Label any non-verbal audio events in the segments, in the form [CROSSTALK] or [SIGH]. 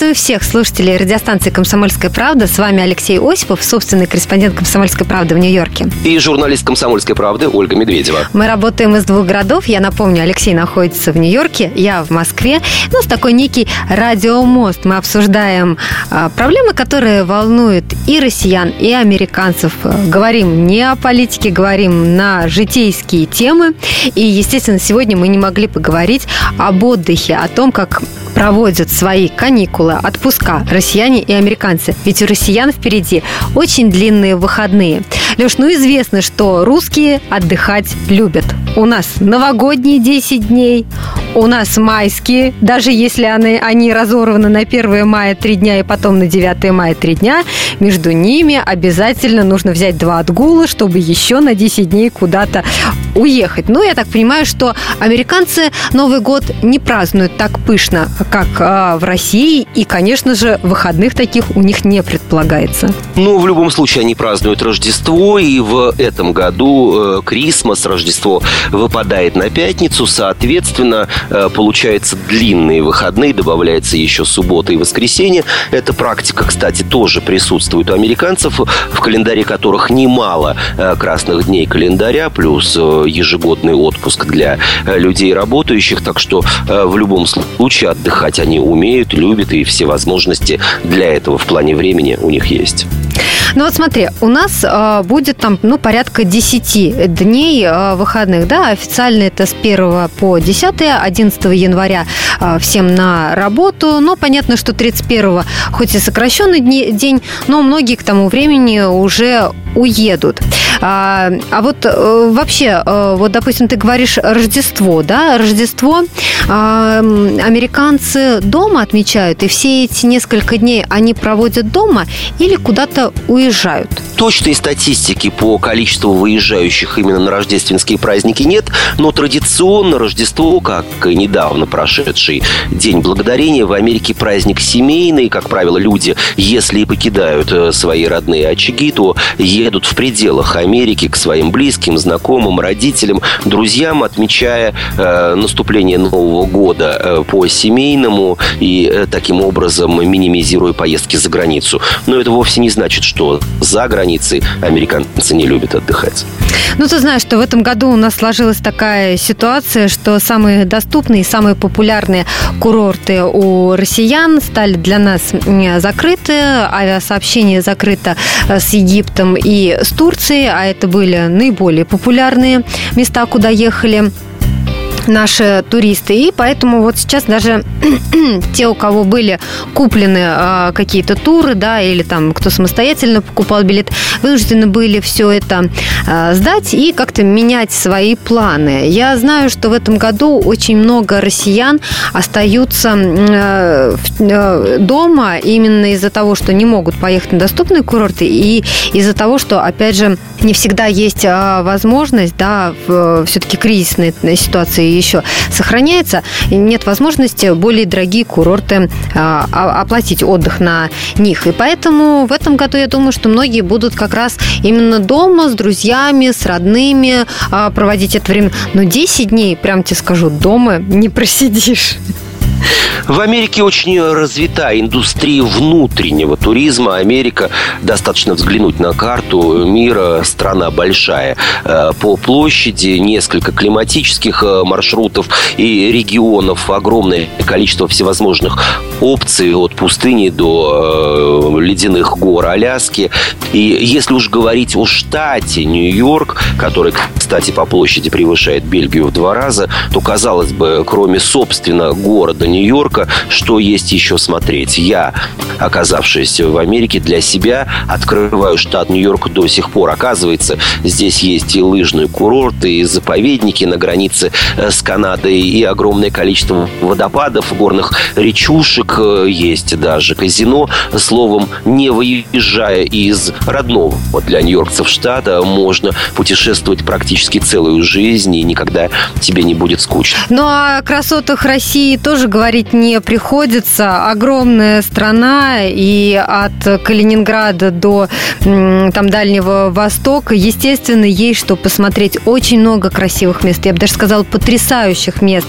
Приветствую всех слушателей радиостанции «Комсомольская правда». С вами Алексей Осипов, собственный корреспондент «Комсомольской правды» в Нью-Йорке. И журналист «Комсомольской правды» Ольга Медведева. Мы работаем из двух городов. Я напомню, Алексей находится в Нью-Йорке, я в Москве. У нас такой некий радиомост. Мы обсуждаем а, проблемы, которые волнуют и россиян, и американцев. Говорим не о политике, говорим на житейские темы. И, естественно, сегодня мы не могли поговорить об отдыхе, о том, как проводят свои каникулы, отпуска россияне и американцы. Ведь у россиян впереди очень длинные выходные. Леш, ну известно, что русские отдыхать любят. У нас новогодние 10 дней, у нас майские, даже если они, они разорваны на 1 мая 3 дня и потом на 9 мая 3 дня, между ними обязательно нужно взять два отгула, чтобы еще на 10 дней куда-то уехать. Ну, я так понимаю, что американцы Новый год не празднуют так пышно, как э, в России, и, конечно же, выходных таких у них не предполагается. Ну, в любом случае, они празднуют Рождество, и в этом году э, Крисмас, Рождество выпадает на пятницу, соответственно, э, получается длинные выходные, добавляется еще суббота и воскресенье. Эта практика, кстати, тоже присутствует у американцев, в календаре которых немало э, красных дней календаря, плюс э, ежегодный отпуск для людей работающих, так что в любом случае отдыхать они умеют, любят, и все возможности для этого в плане времени у них есть. Ну вот смотри, у нас э, будет там, ну, порядка 10 дней э, выходных, да, официально это с 1 по 10, 11 января э, всем на работу, но понятно, что 31 хоть и сокращенный дни, день, но многие к тому времени уже уедут. А, а вот э, вообще, э, вот, допустим, ты говоришь Рождество, да, Рождество а, американцы дома отмечают, и все эти несколько дней они проводят дома или куда-то уезжают? Точной статистики по количеству выезжающих именно на рождественские праздники нет, но традиционно Рождество, как и недавно прошедший День Благодарения, в Америке праздник семейный. Как правило, люди, если и покидают э, свои родные очаги, то едут в пределах Америки к своим близким, знакомым, родителям, друзьям, отмечая э, наступление Нового года э, по семейному и э, таким образом минимизируя поездки за границу. Но это вовсе не значит, что за границей американцы не любят отдыхать. Ну, ты знаешь, что в этом году у нас сложилась такая ситуация, что самые доступные, самые популярные курорты у россиян стали для нас закрыты. Авиасообщение закрыто э, с Египтом и с Турцией, а это были наиболее популярные места, куда ехали наши туристы. И поэтому вот сейчас даже [CLEARS THROAT] те, у кого были куплены э, какие-то туры, да, или там кто самостоятельно покупал билет, вынуждены были все это э, сдать и как-то менять свои планы. Я знаю, что в этом году очень много россиян остаются э, э, дома именно из-за того, что не могут поехать на доступные курорты и из-за того, что, опять же, не всегда есть э, возможность, да, в, все-таки кризисной ситуации еще сохраняется, нет возможности более дорогие курорты а, а, оплатить отдых на них. И поэтому в этом году я думаю, что многие будут как раз именно дома с друзьями, с родными а, проводить это время. Но 10 дней, прям тебе скажу, дома не [LAUGHS] просидишь. В Америке очень развита индустрия внутреннего туризма. Америка, достаточно взглянуть на карту мира, страна большая. Э, по площади несколько климатических э, маршрутов и регионов, огромное количество всевозможных опций от пустыни до э, ледяных гор Аляски. И если уж говорить о штате Нью-Йорк, который, кстати, по площади превышает Бельгию в два раза, то, казалось бы, кроме, собственно, города Нью-Йорка, что есть еще смотреть? Я, оказавшись в Америке, для себя открываю штат Нью-Йорк до сих пор. Оказывается, здесь есть и лыжные курорты, и заповедники на границе э, с Канадой, и огромное количество водопадов, горных речушек, э, есть даже казино. Словом, не выезжая из родного для нью-йоркцев штата, можно путешествовать практически целую жизнь, и никогда тебе не будет скучно. Ну, а о красотах России тоже говорят говорить не приходится. Огромная страна, и от Калининграда до там Дальнего Востока, естественно, есть что посмотреть. Очень много красивых мест, я бы даже сказала, потрясающих мест.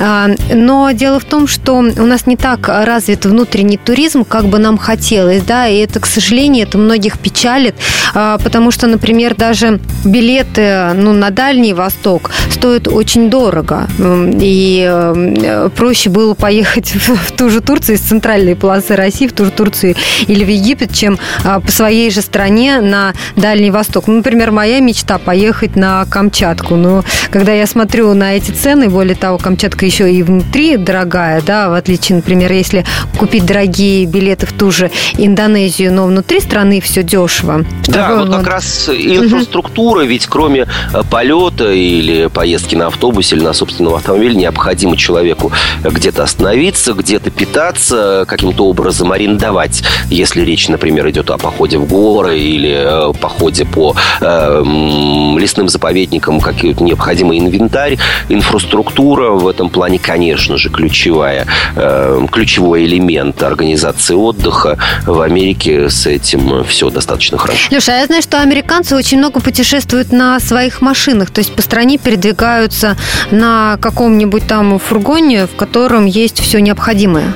А, но дело в том, что у нас не так развит внутренний туризм, как бы нам хотелось, да, и это, к сожалению, это многих печалит, а, потому что, например, даже билеты ну, на Дальний Восток стоят очень дорого, и э, проще было поехать в ту же Турцию из центральной полосы России, в ту же Турцию или в Египет, чем а, по своей же стране на Дальний Восток. Ну, например, моя мечта поехать на Камчатку, но когда я смотрю на эти цены, более того, Камчатка еще и внутри дорогая, да, в отличие, например, если купить дорогие билеты в ту же Индонезию, но внутри страны все дешево. Да, вот, вот как раз инфраструктура, ведь кроме э, полета или поездки на автобусе или на собственном автомобиле, необходимо человеку где-то остановиться, где-то питаться, каким-то образом арендовать, если речь, например, идет о походе в горы или э, походе по э, лесным заповедникам, какой-то необходимый инвентарь, инфраструктура в этом плане, конечно же, ключевая, э, ключевой элемент организации отдыха. В Америке с этим все достаточно хорошо. Леша, а я знаю, что американцы очень много путешествуют на своих машинах, то есть по стране передвигаются на каком-нибудь там фургоне, в котором есть все необходимое.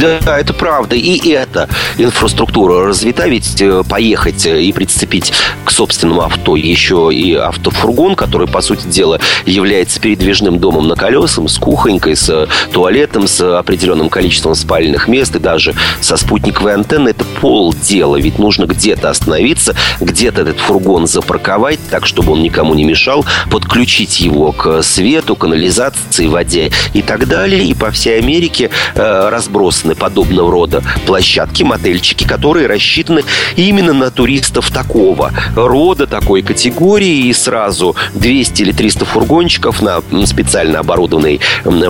Да, это правда. И эта инфраструктура развита, ведь э, поехать э, и прицепить к собственному авто еще и автофургон, который, по сути дела, является передвижным домом на колесах, с кухонькой, с туалетом, с определенным количеством спальных мест и даже со спутниковой антенной, это полдела. Ведь нужно где-то остановиться, где-то этот фургон запарковать так, чтобы он никому не мешал, подключить его к свету, канализации, воде и так далее. И по всей Америке э, известны подобного рода площадки, мотельчики, которые рассчитаны именно на туристов такого рода, такой категории. И сразу 200 или 300 фургончиков на специально оборудованной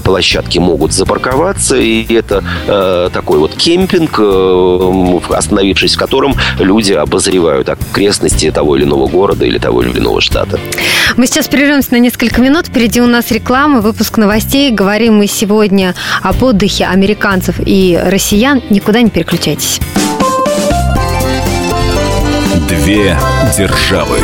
площадке могут запарковаться. И это э, такой вот кемпинг, э, остановившись в котором люди обозревают окрестности того или иного города или того или иного штата. Мы сейчас прервемся на несколько минут. Впереди у нас реклама, выпуск новостей. Говорим мы сегодня об отдыхе американцев и россиян. Никуда не переключайтесь. Две державы.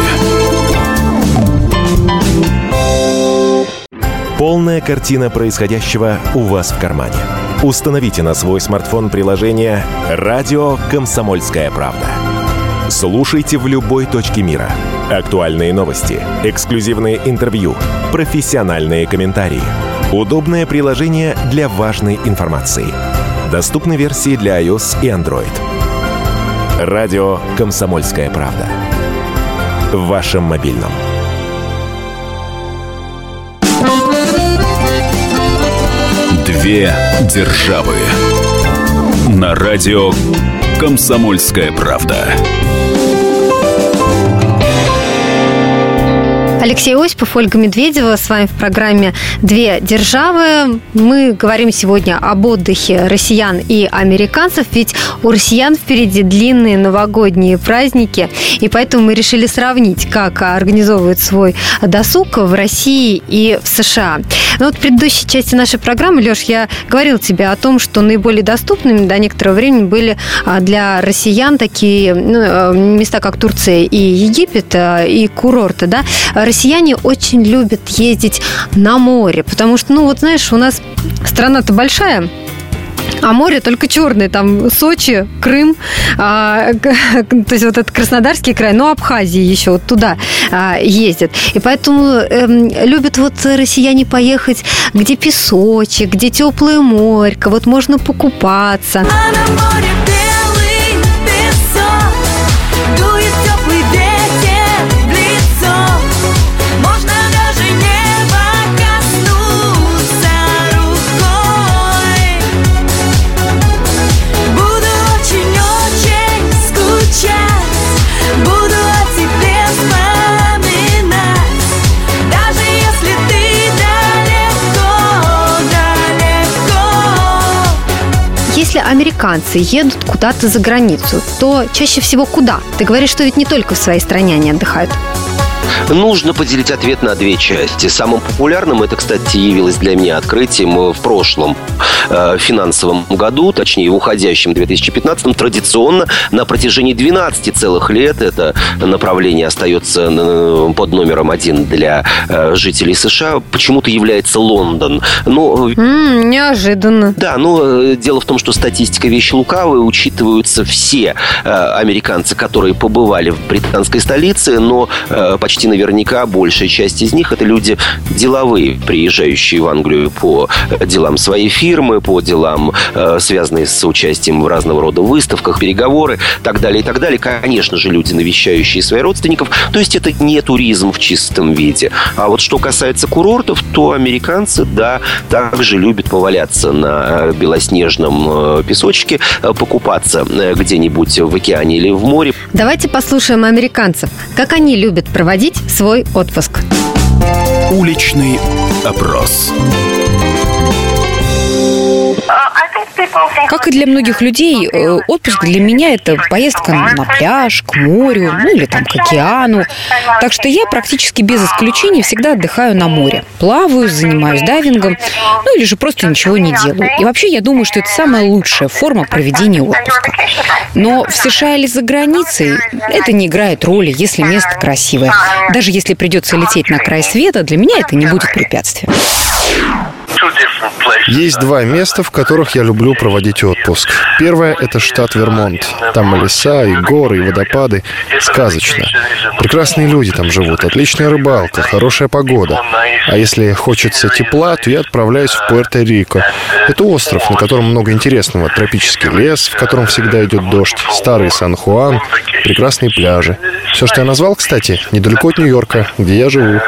Полная картина происходящего у вас в кармане. Установите на свой смартфон приложение «Радио Комсомольская правда». Слушайте в любой точке мира. Актуальные новости, эксклюзивные интервью, профессиональные комментарии. Удобное приложение для важной информации – Доступны версии для iOS и Android. Радио «Комсомольская правда». В вашем мобильном. Две державы. На радио «Комсомольская правда». Алексей Осипов, Ольга Медведева. С вами в программе «Две державы». Мы говорим сегодня об отдыхе россиян и американцев, ведь у россиян впереди длинные новогодние праздники, и поэтому мы решили сравнить, как организовывают свой досуг в России и в США. Но вот в предыдущей части нашей программы, Леш, я говорил тебе о том, что наиболее доступными до некоторого времени были а, для россиян такие ну, э, места, как Турция и Египет, э, и курорты, да, россияне очень любят ездить на море, потому что, ну вот знаешь, у нас страна-то большая, а море только черное, там Сочи, Крым, а, [LAUGHS] то есть вот этот Краснодарский край, но Абхазия еще вот туда а, ездят. И поэтому э, любят вот россияне поехать, где песочек, где теплое море, вот можно покупаться. А на море если американцы едут куда-то за границу, то чаще всего куда? Ты говоришь, что ведь не только в своей стране они отдыхают. Нужно поделить ответ на две части. Самым популярным это, кстати, явилось для меня открытием в прошлом э, финансовом году, точнее, в уходящем 2015 традиционно на протяжении 12 целых лет это направление остается э, под номером один для э, жителей США. Почему-то является Лондон. Но, mm, неожиданно. Да, но э, дело в том, что статистика вещи лукавая, учитываются все э, американцы, которые побывали в британской столице, но э, почти наверняка большая часть из них это люди деловые, приезжающие в Англию по делам своей фирмы, по делам, э, связанные с участием в разного рода выставках, переговоры, так далее и так далее. Конечно же, люди, навещающие своих родственников. То есть это не туризм в чистом виде. А вот что касается курортов, то американцы, да, также любят поваляться на белоснежном э, песочке, э, покупаться где-нибудь в океане или в море. Давайте послушаем американцев, как они любят проводить свой отпуск. Уличный опрос. Как и для многих людей, э, отпуск для меня это поездка на пляж, к морю, ну или там к океану. Так что я практически без исключения всегда отдыхаю на море. Плаваю, занимаюсь дайвингом, ну или же просто ничего не делаю. И вообще я думаю, что это самая лучшая форма проведения отпуска. Но в США или за границей это не играет роли, если место красивое. Даже если придется лететь на край света, для меня это не будет препятствием. Есть два места, в которых я люблю проводить отпуск. Первое — это штат Вермонт. Там и леса, и горы, и водопады. Сказочно. Прекрасные люди там живут, отличная рыбалка, хорошая погода. А если хочется тепла, то я отправляюсь в Пуэрто-Рико. Это остров, на котором много интересного. Тропический лес, в котором всегда идет дождь, старый Сан-Хуан, прекрасные пляжи. Все, что я назвал, кстати, недалеко от Нью-Йорка, где я живу.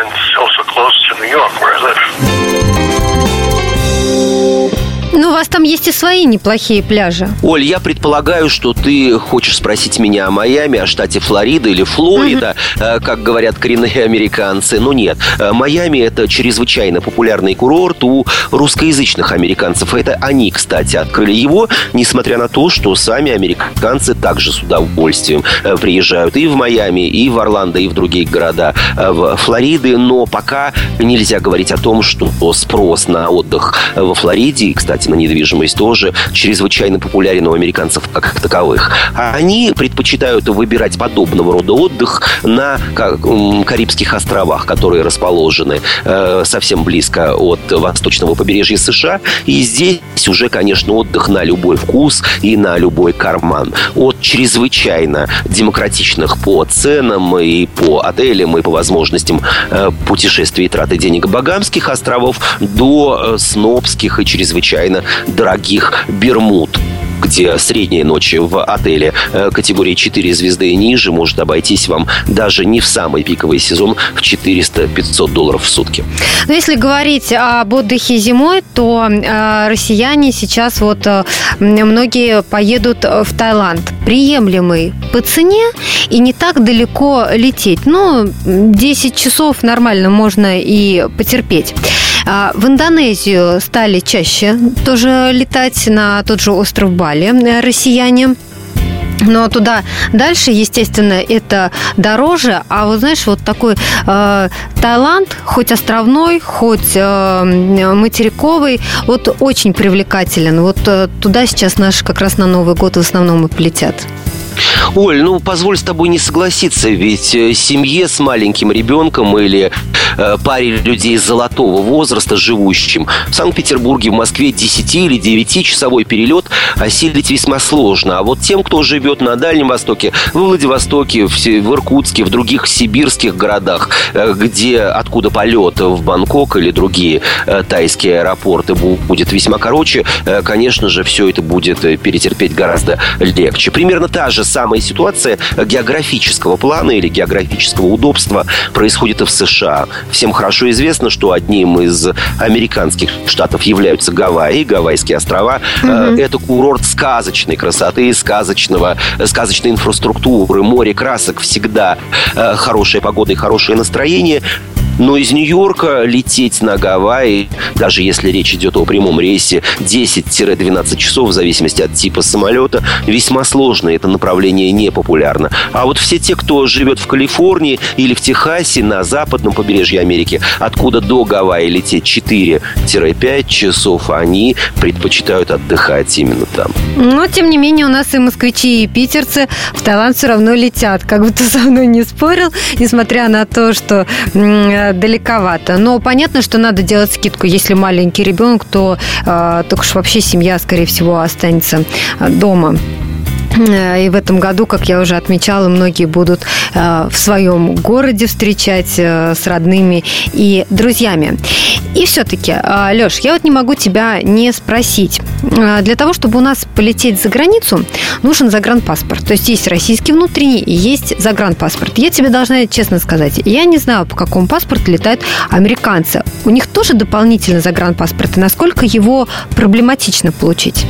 Вас там есть и свои неплохие пляжи. Оль, я предполагаю, что ты хочешь спросить меня о Майами, о штате Флорида или Флорида, mm-hmm. как говорят коренные американцы. Но нет, э, Майами – это чрезвычайно популярный курорт у русскоязычных американцев. Это они, кстати, открыли его, несмотря на то, что сами американцы также с удовольствием э, приезжают и в Майами, и в Орландо, и в другие города в Флориды. Но пока нельзя говорить о том, что спрос на отдых во Флориде, кстати, на недвижимость тоже чрезвычайно популярен у американцев как таковых. Они предпочитают выбирать подобного рода отдых на Карибских островах, которые расположены э, совсем близко от восточного побережья США. И здесь уже, конечно, отдых на любой вкус и на любой карман. От чрезвычайно демократичных по ценам и по отелям, и по возможностям э, путешествий и траты денег Багамских островов до э, снобских и чрезвычайно дорогих Бермуд где средняя ночь в отеле э, категории 4 звезды и ниже может обойтись вам даже не в самый пиковый сезон в 400-500 долларов в сутки. Но если говорить об отдыхе зимой, то э, россияне сейчас вот э, многие поедут в Таиланд. Приемлемый по цене и не так далеко лететь. Ну, 10 часов нормально можно и потерпеть. А, в Индонезию стали чаще тоже летать на тот же остров Бали э, россияне. Но туда дальше, естественно, это дороже. А вот знаешь, вот такой э, Таиланд, хоть островной, хоть э, материковый, вот очень привлекателен. Вот э, туда сейчас наши как раз на Новый год в основном и полетят. Оль, ну позволь с тобой не согласиться, ведь э, семье с маленьким ребенком или э, паре людей золотого возраста, живущим в Санкт-Петербурге, в Москве 10 или 9-часовой перелет осилить весьма сложно. А вот тем, кто живет на Дальнем Востоке, в Владивостоке, в, в Иркутске, в других сибирских городах, э, где откуда полет в Бангкок или другие э, тайские аэропорты будет весьма короче, э, конечно же, все это будет э, перетерпеть гораздо легче. Примерно та же самая ситуация географического плана или географического удобства происходит и в США. Всем хорошо известно, что одним из американских штатов являются Гавайи, Гавайские острова. Mm-hmm. Это курорт сказочной красоты, сказочного, сказочной инфраструктуры, море красок, всегда э, хорошая погода и хорошее настроение. Но из Нью-Йорка лететь на Гавайи, даже если речь идет о прямом рейсе, 10-12 часов в зависимости от типа самолета, весьма сложно. Это направление не популярно. А вот все те, кто живет в Калифорнии или в Техасе на западном побережье Америки, откуда до Гавайи лететь 4-5 часов, они предпочитают отдыхать именно там. Но, тем не менее, у нас и москвичи, и питерцы в Таиланд все равно летят. Как бы ты со мной не спорил, несмотря на то, что далековато. Но понятно, что надо делать скидку. Если маленький ребенок, то э, только уж вообще семья, скорее всего, останется э, дома. Э, и в этом году, как я уже отмечала, многие будут э, в своем городе встречать э, с родными и друзьями. И все-таки, Леш, я вот не могу тебя не спросить. Для того, чтобы у нас полететь за границу, нужен загранпаспорт. То есть есть российский внутренний и есть загранпаспорт. Я тебе должна честно сказать, я не знаю, по какому паспорту летают американцы. У них тоже дополнительно загранпаспорт. И насколько его проблематично получить?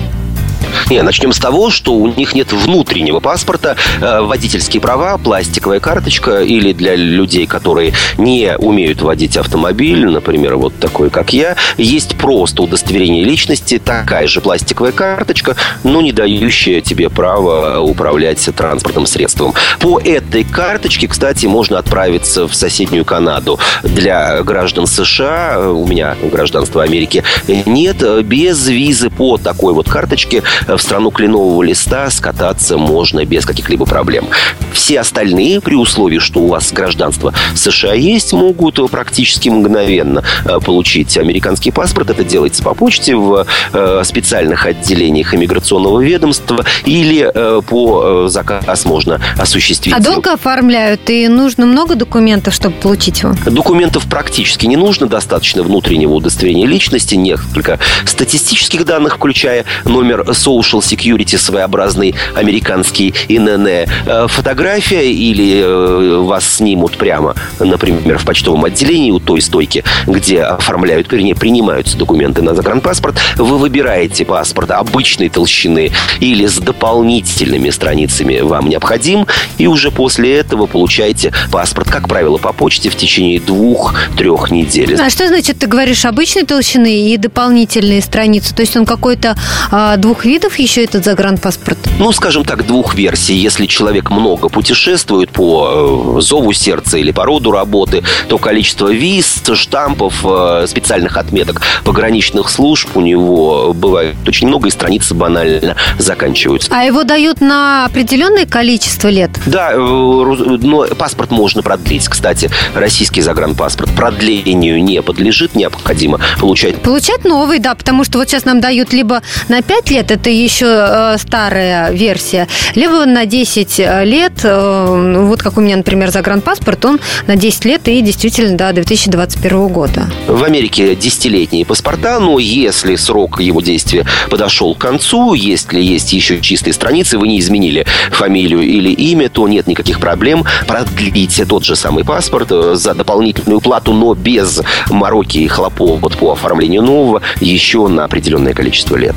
Не, начнем с того, что у них нет внутреннего паспорта, э, водительские права, пластиковая карточка или для людей, которые не умеют водить автомобиль, например, вот такой, как я, есть просто удостоверение личности, такая же пластиковая карточка, но не дающая тебе право управлять транспортным средством. По этой карточке, кстати, можно отправиться в соседнюю Канаду. Для граждан США, у меня гражданство Америки, нет, без визы по такой вот карточке в страну кленового листа скататься можно без каких-либо проблем. Все остальные, при условии, что у вас гражданство США есть, могут практически мгновенно э, получить американский паспорт. Это делается по почте в э, специальных отделениях иммиграционного ведомства или э, по заказ можно осуществить. А долго оформляют? И нужно много документов, чтобы получить его? Документов практически не нужно. Достаточно внутреннего удостоверения личности, несколько статистических данных, включая номер social security, своеобразный американский ИНН, э, фотография или э, вас снимут прямо, например, в почтовом отделении у той стойки, где оформляют, вернее, принимаются документы на загранпаспорт, вы выбираете паспорт обычной толщины или с дополнительными страницами вам необходим, и уже после этого получаете паспорт, как правило, по почте в течение двух-трех недель. А что значит, ты говоришь обычной толщины и дополнительные страницы? То есть он какой-то а, двух видов еще этот загранпаспорт? Ну, скажем так, двух версий. Если человек много путешествует по э, зову сердца или по роду работы, то количество виз, штампов, э, специальных отметок пограничных служб у него бывает очень много, и страницы банально заканчиваются. А его дают на определенное количество лет? Да, э, но паспорт можно продлить. Кстати, российский загранпаспорт продлению не подлежит, необходимо получать. Получать новый, да, потому что вот сейчас нам дают либо на 5 лет, это еще э, старая версия, либо на 10 э, лет, э, вот как у меня, например, загранпаспорт, он на 10 лет и действительно до 2021 года. В Америке десятилетние паспорта, но если срок его действия подошел к концу, если есть еще чистые страницы, вы не изменили фамилию или имя, то нет никаких проблем продлить тот же самый паспорт за дополнительную плату, но без мороки и хлопот по оформлению нового еще на определенное количество лет.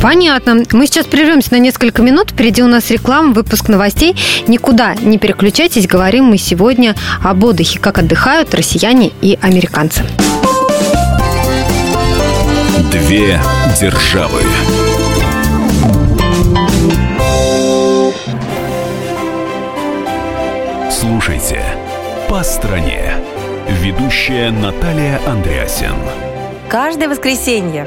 Понятно. Мы сейчас прервемся на несколько минут. Впереди у нас реклама, выпуск новостей. Никуда не переключайтесь. Говорим мы сегодня об отдыхе, как отдыхают россияне и американцы. Две державы. Слушайте «По стране». Ведущая Наталья Андреасен. Каждое воскресенье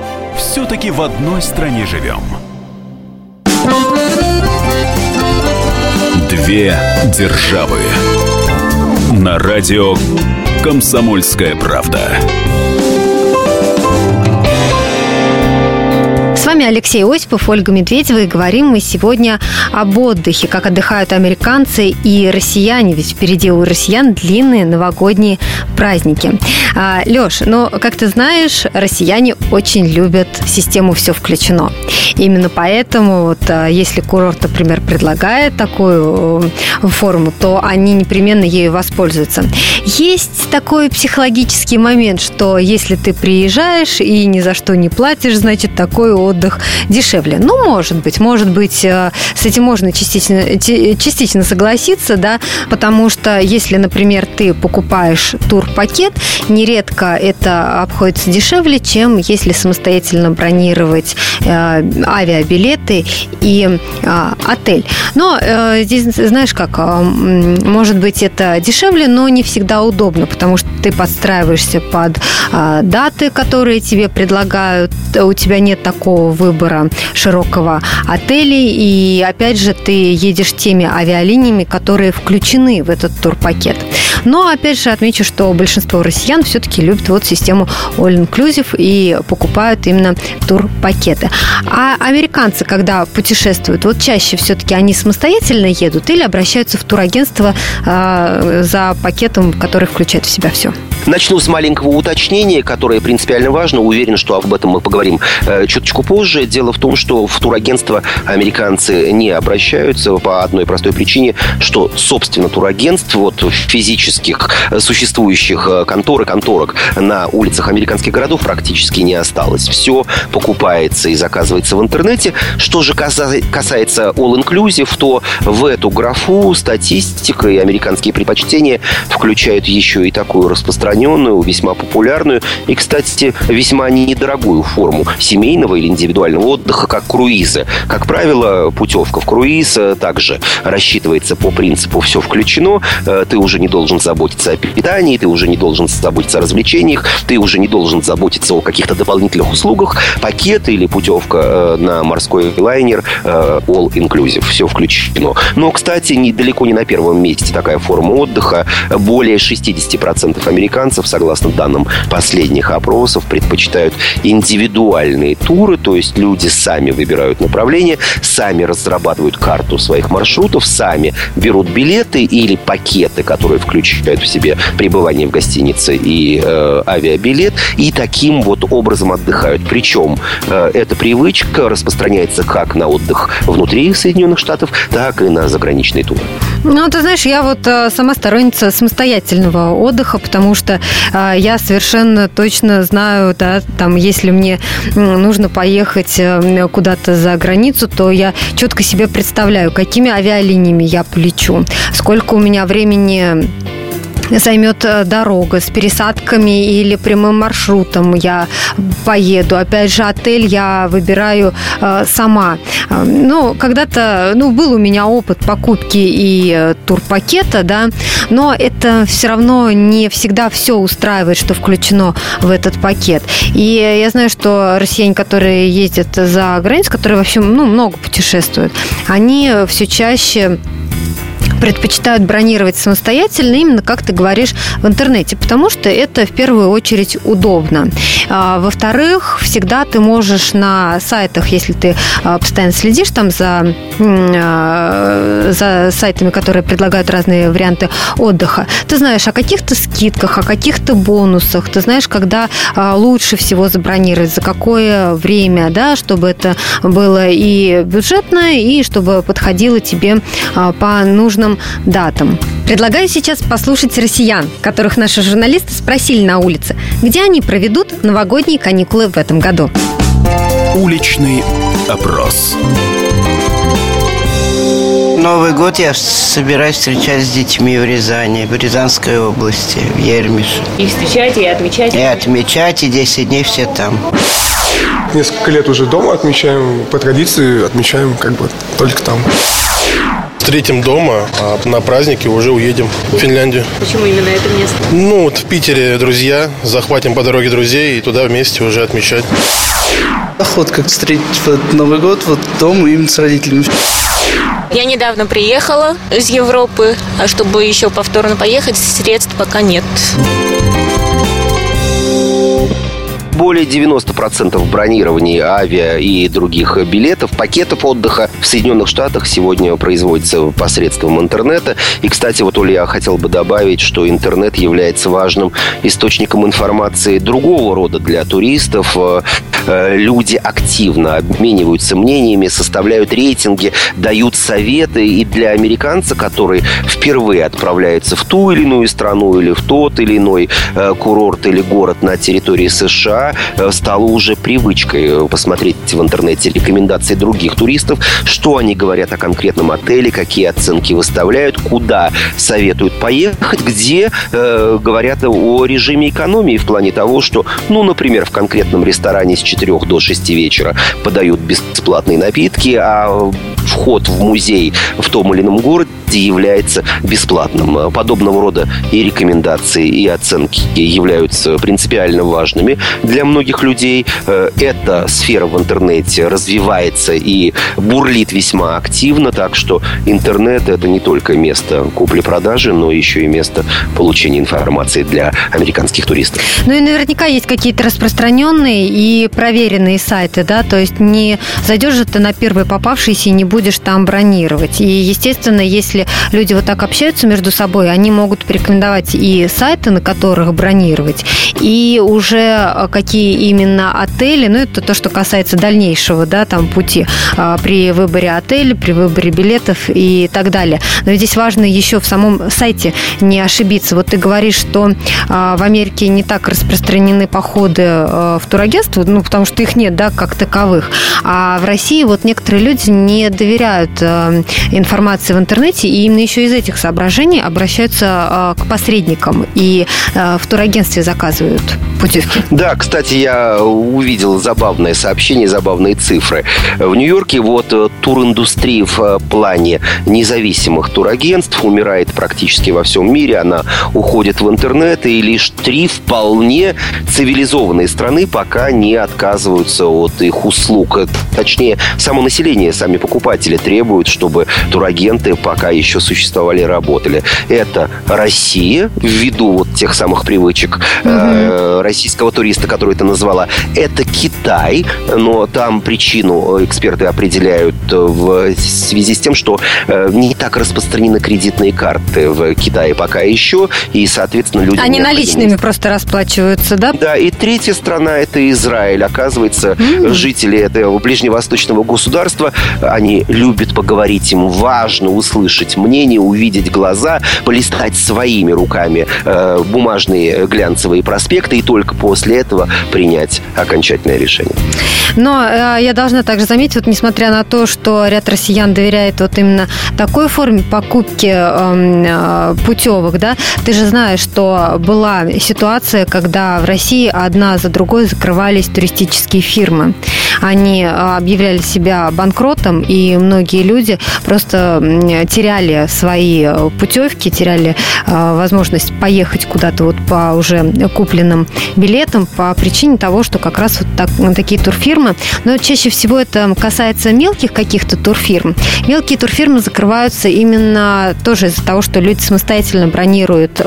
все-таки в одной стране живем. Две державы. На радио «Комсомольская правда». С вами Алексей Осипов, Ольга Медведева, и говорим мы сегодня об отдыхе, как отдыхают американцы и россияне, ведь впереди у россиян длинные новогодние праздники. А, Леш, ну, как ты знаешь, россияне очень любят систему «все включено». Именно поэтому, вот, а, если курорт, например, предлагает такую э, форму, то они непременно ею воспользуются. Есть такой психологический момент, что если ты приезжаешь и ни за что не платишь, значит, такой отдых дешевле. Ну, может быть, может быть, э, с этим можно частично, частично согласиться, да, потому что если, например, ты покупаешь турпакет, нередко это обходится дешевле, чем если самостоятельно бронировать э, авиабилеты и э, отель. Но э, здесь, знаешь как, может быть, это дешевле, но не всегда удобно, потому что ты подстраиваешься под даты, которые тебе предлагают, у тебя нет такого выбора широкого отелей, и опять же ты едешь теми авиалиниями, которые включены в этот турпакет. Но опять же отмечу, что большинство россиян все-таки любят вот систему All Inclusive и покупают именно турпакеты. А американцы, когда путешествуют, вот чаще все-таки они самостоятельно едут или обращаются в турагентство э, за пакетом, который включает в себя все? Начну с маленького уточнения, которое принципиально важно. Уверен, что об этом мы поговорим э, чуточку позже. Дело в том, что в турагентство американцы не обращаются по одной простой причине, что, собственно, турагентств вот физических существующих э, контор и конторок на улицах американских городов практически не осталось. Все покупается и заказывается в интернете. Что же касается All Inclusive, то в эту графу статистика и американские предпочтения включают еще и такую распространенную распространенную, весьма популярную и, кстати, весьма недорогую форму семейного или индивидуального отдыха, как круизы. Как правило, путевка в круиз э, также рассчитывается по принципу «все включено», э, ты уже не должен заботиться о питании, ты уже не должен заботиться о развлечениях, ты уже не должен заботиться о каких-то дополнительных услугах, пакет или путевка э, на морской лайнер all inclusive, все включено. Но, кстати, недалеко не на первом месте такая форма отдыха. Более 60% американцев американцев, согласно данным последних опросов, предпочитают индивидуальные туры, то есть люди сами выбирают направление, сами разрабатывают карту своих маршрутов, сами берут билеты или пакеты, которые включают в себе пребывание в гостинице и э, авиабилет, и таким вот образом отдыхают. Причем э, эта привычка распространяется как на отдых внутри Соединенных Штатов, так и на заграничные туры. Ну, ты знаешь, я вот э, сама сторонница самостоятельного отдыха, потому что э, я совершенно точно знаю, да, там, если мне нужно поехать э, куда-то за границу, то я четко себе представляю, какими авиалиниями я полечу, сколько у меня времени займет э, дорога с пересадками или прямым маршрутом я поеду. Опять же, отель я выбираю э, сама. Э, ну, когда-то, ну, был у меня опыт покупки и турпакета, да, но это все равно не всегда все устраивает, что включено в этот пакет. И я знаю, что россияне, которые ездят за границу, которые вообще, ну, много путешествуют, они все чаще предпочитают бронировать самостоятельно, именно как ты говоришь, в интернете, потому что это в первую очередь удобно. А, во-вторых, всегда ты можешь на сайтах, если ты а, постоянно следишь там за, а, за сайтами, которые предлагают разные варианты отдыха, ты знаешь о каких-то скидках, о каких-то бонусах, ты знаешь, когда лучше всего забронировать, за какое время, да, чтобы это было и бюджетно, и чтобы подходило тебе по нужным важным датам. Предлагаю сейчас послушать россиян, которых наши журналисты спросили на улице, где они проведут новогодние каникулы в этом году. Уличный опрос. Новый год я собираюсь встречать с детьми в Рязани, в Рязанской области, в Ермише. И встречать, и отмечать? И отмечать, и 10 дней все там. Несколько лет уже дома отмечаем, по традиции отмечаем как бы только там. Встретим дома, а на праздники уже уедем в Финляндию. Почему именно это место? Ну, вот в Питере друзья, захватим по дороге друзей и туда вместе уже отмечать. Охот как встретить вот Новый год вот дома именно с родителями. Я недавно приехала из Европы, а чтобы еще повторно поехать, средств пока нет Более 90% бронирований авиа и других билетов, пакетов отдыха в Соединенных Штатах сегодня производится посредством интернета. И, кстати, вот, Оля, я хотел бы добавить, что интернет является важным источником информации другого рода для туристов. Э, люди активно обмениваются мнениями, составляют рейтинги, дают советы. И для американца, который впервые отправляется в ту или иную страну или в тот или иной э, курорт или город на территории США, э, стало уже привычкой посмотреть в интернете рекомендации других туристов, что они говорят о конкретном отеле, какие оценки выставляют, куда советуют поехать, где э, говорят о режиме экономии в плане того, что, ну, например, в конкретном ресторане с 4 до 6 вечера подают бесплатные напитки, а вход в музей в том или ином городе является бесплатным. Подобного рода и рекомендации, и оценки являются принципиально важными для многих людей. Э, эта сфера в интернете развивается и бурлит весьма активно, так что интернет – это не только место купли-продажи, но еще и место получения информации для американских туристов. Ну и наверняка есть какие-то распространенные и проверенные сайты, да, то есть не зайдешь же ты на первый попавшийся и не будешь там бронировать. И, естественно, если люди вот так общаются между собой, они могут порекомендовать и сайты, на которых бронировать, и уже а, какие именно отели, ну, это то, что касается дальнейшего, да, там, пути а, при выборе отеля, при выборе билетов и так далее. Но здесь важно еще в самом сайте не ошибиться. Вот ты говоришь, что а, в Америке не так распространены походы в турагентство, ну, потому что их нет, да, как таковых. А в России вот некоторые люди не доверяют информации в интернете, и именно еще из этих соображений обращаются к посредникам и в турагентстве заказывают путевки. Да, кстати, я увидел забавное сообщение, забавные цифры. В Нью-Йорке вот э, туриндустрия в э, плане независимых турагентств умирает практически во всем мире. Она уходит в интернет, и лишь три вполне цивилизованные страны пока не отказываются от их услуг. Точнее, само население, сами покупатели требуют, чтобы турагенты пока еще существовали и работали. Это Россия, ввиду вот тех самых привычек угу. российского туриста, который ты назвала. Это Китай, но там причину эксперты определяют в связи с тем, что э, не так распространены кредитные карты в Китае пока еще, и, соответственно, люди... Они наличными просто расплачиваются, да? Да, и третья страна – это Израиль. Оказывается, mm-hmm. жители этого ближневосточного государства, они любят поговорить, им важно услышать мнение, увидеть глаза, полистать своими руками э, бумажные глянцевые проспекты, и только после этого принять окончательное решение. Но э, я должна также заметить, вот несмотря на то, что ряд россиян доверяет вот именно такой форме покупки эм, э, путевок, да, ты же знаешь, что была ситуация, когда в России одна за другой закрывались туристические фирмы. Они э, объявляли себя банкротом, и многие люди просто теряли свои э, путевки, теряли э, возможность поехать куда-то вот по уже купленным билетам по причине того, что как раз вот так, такие турфирмы, но чаще всего это касается мелких каких-то турфирм. Мелкие турфирмы закрываются именно тоже из-за того, что люди самостоятельно бронируют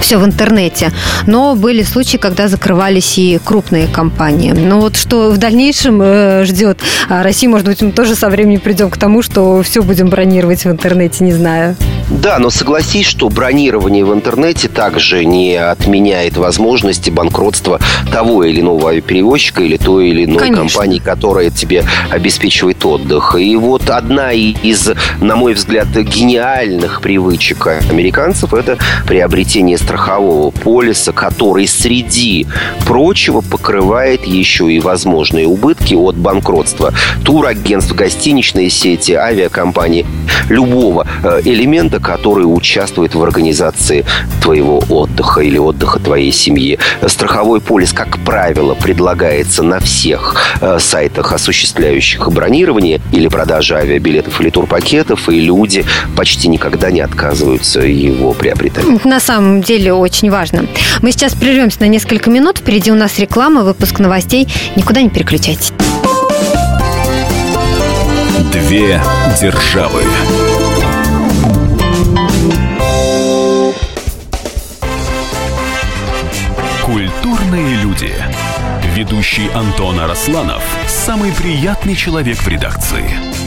все в интернете. Но были случаи, когда закрывались и крупные компании. Но вот что в дальнейшем э, ждет а России, может быть, мы тоже со временем придем к тому, что все будем бронировать в интернете, не знаю. Да, но согласись, что бронирование в интернете также не отменяет возможности банкротства того или иного авиаперевозчика или той или иной Конечно. компании, которая тебе обеспечивает отдых. И вот одна из, на мой взгляд, гениальных привычек американцев – это приобретение страхового полиса, который среди прочего покрывает еще и возможные убытки от банкротства турагентств, гостиничные сети, авиакомпании, любого э, элемента, который участвует в организации твоего отдыха или отдыха твоей семьи. Страховой полис, как правило, предлагается на всех э, сайтах, осуществляющих бронирование или продажу авиабилетов или турпакетов, и люди почти никогда не отказываются его приобретать. На самом деле деле очень важно. Мы сейчас прервемся на несколько минут. Впереди у нас реклама, выпуск новостей. Никуда не переключайтесь. Две державы. Культурные люди. Ведущий Антон Арасланов – самый приятный человек в редакции.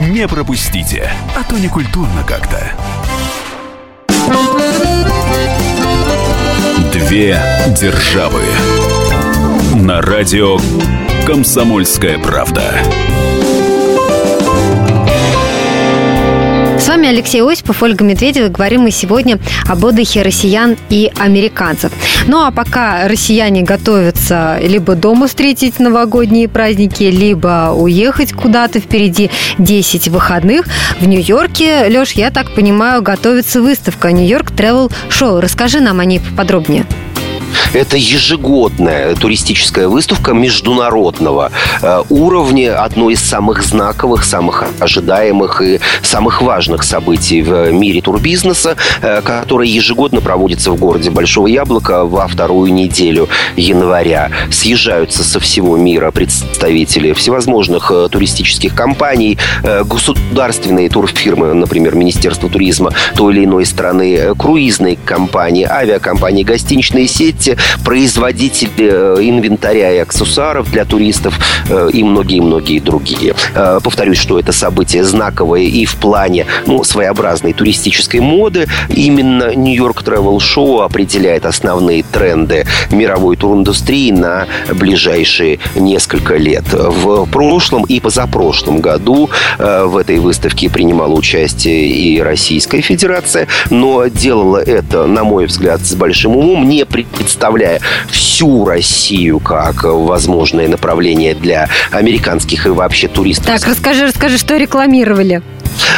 Не пропустите, а то не культурно как-то. Две державы. На радио «Комсомольская правда». Вами Алексей Осипов, Ольга Медведева. Говорим мы сегодня об отдыхе россиян и американцев. Ну а пока россияне готовятся либо дома встретить новогодние праздники, либо уехать куда-то впереди 10 выходных, в Нью-Йорке, Леш, я так понимаю, готовится выставка Нью-Йорк Travel Show. Расскажи нам о ней поподробнее. Это ежегодная туристическая выставка международного э, уровня, одно из самых знаковых, самых ожидаемых и самых важных событий в мире турбизнеса, э, которая ежегодно проводится в городе Большого Яблока во вторую неделю января. Съезжаются со всего мира представители всевозможных э, туристических компаний, государственные турфирмы, например, Министерство туризма той или иной страны, круизные компании, авиакомпании, гостиничные сети, производители э, инвентаря и аксессуаров для туристов э, и многие-многие другие. Э, повторюсь, что это событие знаковое и в плане ну, своеобразной туристической моды. Именно Нью-Йорк Travel Show определяет основные тренды мировой туриндустрии на ближайшие несколько лет. В прошлом и позапрошлом году в этой выставке принимала участие и Российская Федерация, но делала это, на мой взгляд, с большим умом, не представляя представляя всю Россию как возможное направление для американских и вообще туристов. Так, расскажи, расскажи, что рекламировали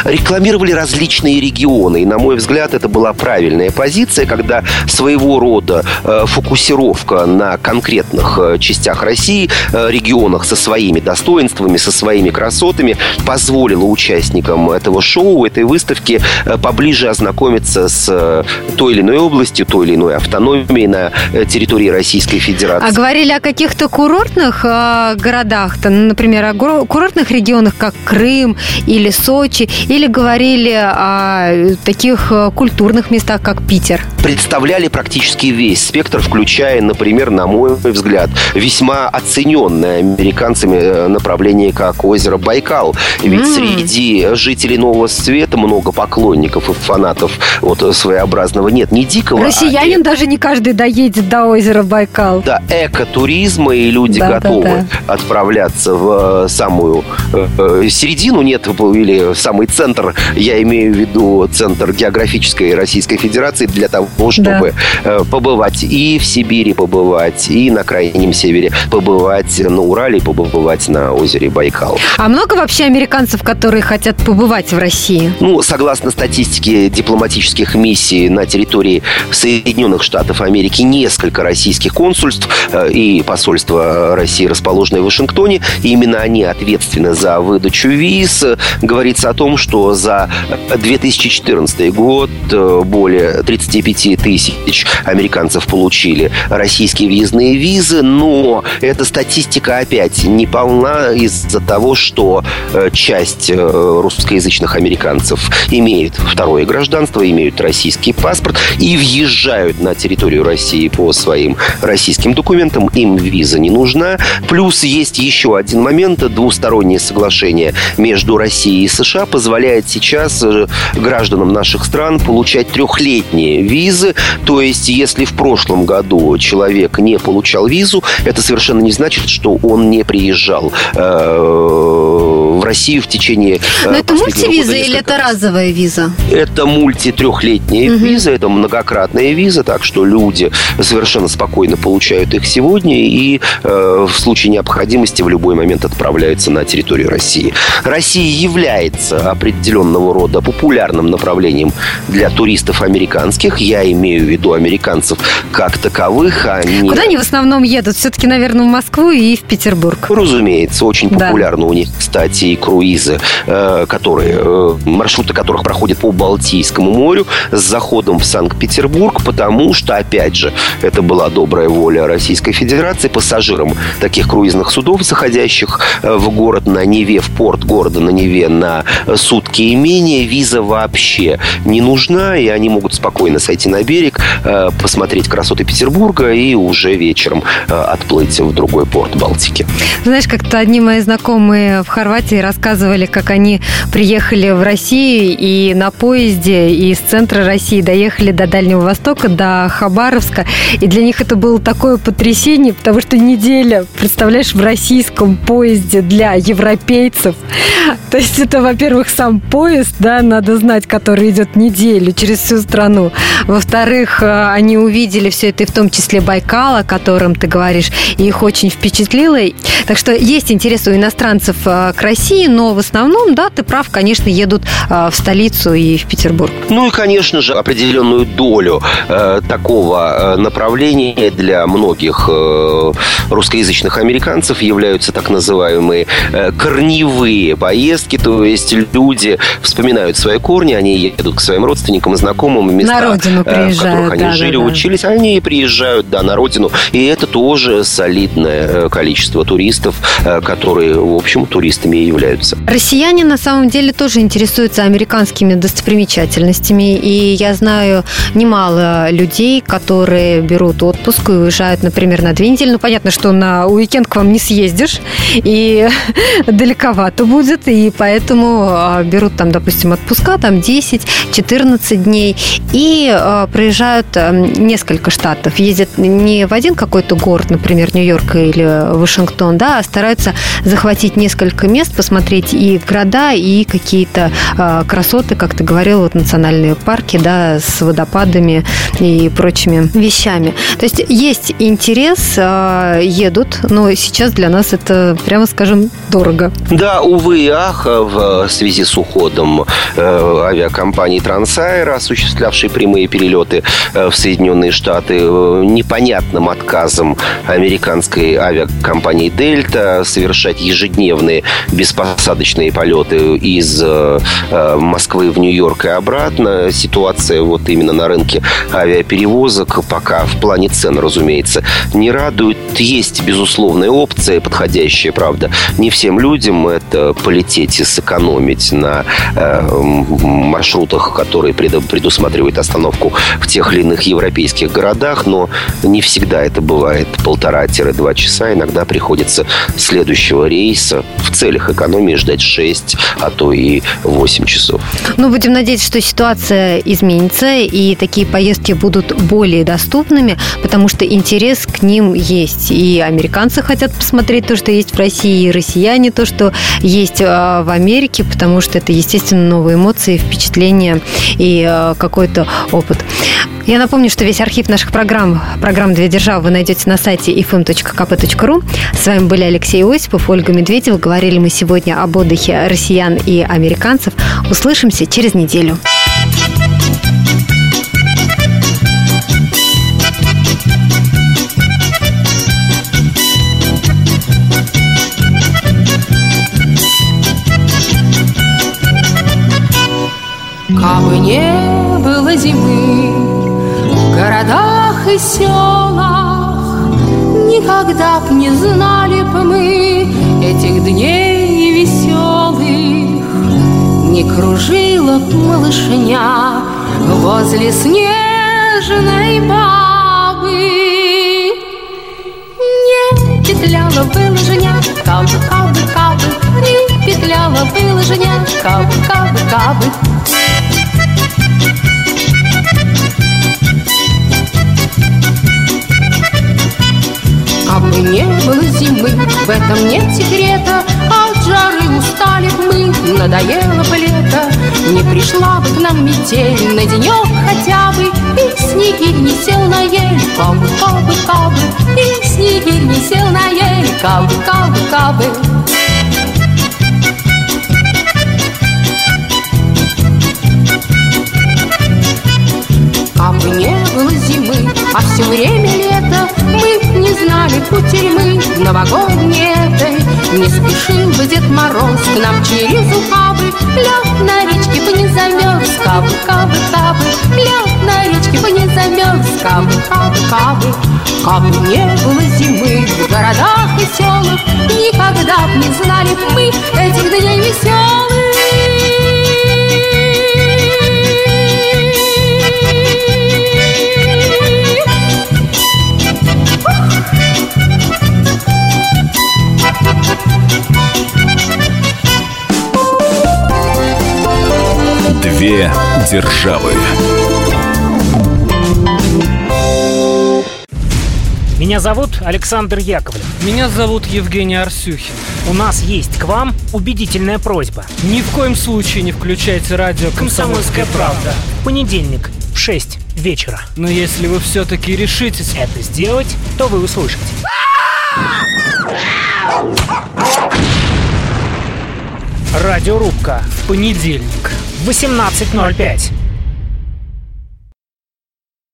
рекламировали различные регионы. И, на мой взгляд, это была правильная позиция, когда своего рода э, фокусировка на конкретных э, частях России, э, регионах со своими достоинствами, со своими красотами позволила участникам этого шоу, этой выставки поближе ознакомиться с той или иной областью, той или иной автономией на территории Российской Федерации. А говорили о каких-то курортных городах, -то, например, о курортных регионах, как Крым или Сочи, или говорили о таких э, культурных местах, как Питер? Представляли практически весь спектр, включая, например, на мой взгляд, весьма оцененное американцами э, направление, как озеро Байкал. Ведь mm. среди жителей Нового Света много поклонников и фанатов вот своеобразного нет, не дикого. А Россиянин а... даже не каждый доедет до озера Байкал. Да, экотуризма, и люди да, готовы да, да. отправляться в э, самую э, середину, нет, или самый центр, я имею в виду центр географической Российской Федерации для того, чтобы да. Э, побывать и в Сибири побывать, и на Крайнем Севере побывать, на Урале побывать на озере Байкал. А много вообще американцев, которые хотят побывать в России? Ну, согласно статистике дипломатических миссий на территории Соединенных Штатов Америки, несколько российских консульств э, и посольства России, расположенные в Вашингтоне, именно они ответственны за выдачу виз. Говорится о том, что за 2014 год э, более 35 тысяч американцев получили российские въездные визы, но эта статистика опять не полна из-за того, что э, часть э, русскоязычных американцев имеют второе гражданство, имеют российский паспорт и въезжают на территорию России по своим российским документам, им виза не нужна. Плюс есть еще один момент, двустороннее соглашение между Россией и США позволяет сейчас э, гражданам наших стран получать трехлетние визы. То есть, если в прошлом году человек не получал визу, это совершенно не значит, что он не приезжал э, в Россию в течение Но это мультивиза или это разовая виза? Это мульти-трехлетняя угу. виза, это многократная виза, так что люди совершенно спокойно получают их сегодня и э, в случае необходимости в любой момент отправляются на территорию России. Россия является определенного рода популярным направлением для туристов американских. Я имею в виду американцев как таковых. Они... Куда они в основном едут? Все-таки, наверное, в Москву и в Петербург. Разумеется, очень популярны да. у них, кстати, и круизы, э, которые, э, маршруты которых проходят по Балтийскому морю с заходом в Санкт-Петербург, потому что, опять же, это была добрая воля Российской Федерации пассажирам таких круизных судов, заходящих э, в город на Неве, в порт города на Неве на сутки и менее, виза вообще не нужна, и они могут спокойно сойти на берег, посмотреть красоты Петербурга и уже вечером отплыть в другой порт Балтики. Знаешь, как-то одни мои знакомые в Хорватии рассказывали, как они приехали в Россию и на поезде из центра России доехали до Дальнего Востока, до Хабаровска. И для них это было такое потрясение, потому что неделя, представляешь, в российском поезде для европейцев. [LAUGHS] То есть это, во-первых, сам поезд, да, надо знать, который идет неделю через всю страну. Во-вторых, э, они увидели все это, и в том числе Байкал, о котором ты говоришь, и их очень впечатлило. Так что есть интерес у иностранцев э, к России, но в основном, да, ты прав, конечно, едут э, в столицу и в Петербург. Ну и, конечно же, определенную долю э, такого э, направления для многих э, русскоязычных американцев являются так называемые э, корневые поездки, то есть люди вспоминают свои корни, они едут к своим родственникам и знакомым места, на родину приезжают, в которых они да, жили, да, да. учились, они приезжают, да, на родину, и это тоже солидное количество туристов, э, которые, в общем, туристами и являются. Россияне на самом деле тоже интересуются американскими достопримечательностями, и я знаю немало людей, которые берут отпуск и уезжают, например, на две недели. Ну, понятно, что на уикенд к вам не съездишь, и [LAUGHS] далековато будет, и поэтому а, берут там, допустим, отпуска, там 10-14 дней, и а, проезжают а, несколько штатов. Ездят не в один какой-то город, например, Нью-Йорк или Вашингтон, да, а стараются захватить несколько мест, посмотреть и города, и какие-то э, красоты, как ты говорил, вот национальные парки, да, с водопадами и прочими вещами. То есть есть интерес, э, едут, но сейчас для нас это, прямо скажем, дорого. Да, увы и ах, в связи с уходом э, авиакомпании Трансайр, осуществлявшей прямые перелеты э, в Соединенные Штаты, э, непонятным отказом американской авиакомпании Дельта совершать ежедневные беспосадочные полеты из э, э, Москвы в Нью-Йорк и обратно. Ситуация вот именно на рынке авиаперевозок пока в плане цен, разумеется, не радует. Есть, безусловная опция, подходящая, правда, не всем людям. Это полететь и сэкономить на э, маршрутах, которые предусматривают остановку в тех или иных европейских городах, но не всегда это бывает полтора-два часа. Иногда приходится следующего рейса в целях экономии ждать 6, а то и 8 часов. Ну, будем надеяться, что ситуация изменится, и такие поездки будут более доступными, потому что интерес к ним есть. И американцы хотят посмотреть то, что есть в России, и россияне то, что есть а, в Америке, потому что это, естественно, новые эмоции, впечатления и а, какой-то опыт. Я напомню, что весь архив наших программ, программ «Две державы» вы найдете на сайте ifm.kp.ru. С вами были Алексей Осипов, Ольга Медведева. Говорили мы сегодня об отдыхе россиян и американцев. Услышимся через неделю. Кабы не было зимы в городах и селах, Никогда б не знали б мы этих дней Не кружила б малышня возле снежной бабы. Не петляла бы лыжня, кабы, кабы, кабы, Не петляла бы лыжня, кабы, кабы, кабы. Кабы не было зимы, в этом нет секрета Жары устали мы, надоело бы лето. Не пришла бы к нам метель на денек хотя бы И снегирь не сел на ель, кабы, кабы, кабы И снегирь не сел на ель, кабы, кабы, кабы. Кабы не было зимы, а все время лето Мы знали кутерьмы новогодней этой. Не спешил бы Дед Мороз к нам через ухабы Лед на речке бы не замерз, кабы, кабы, кабы. Лед на речке бы не замерз, кабы, кабы, кабы. Кабы не было зимы в городах и селах Никогда б не знали мы этих дней веселых Две державы. Меня зовут Александр Яковлев. Меня зовут Евгений Арсюхин. У нас есть к вам убедительная просьба. Ни в коем случае не включайте радио «Комсомольская правда». В понедельник в 6 вечера. Но если вы все-таки решитесь это сделать, то вы услышите. Радиорубка в понедельник 18.05.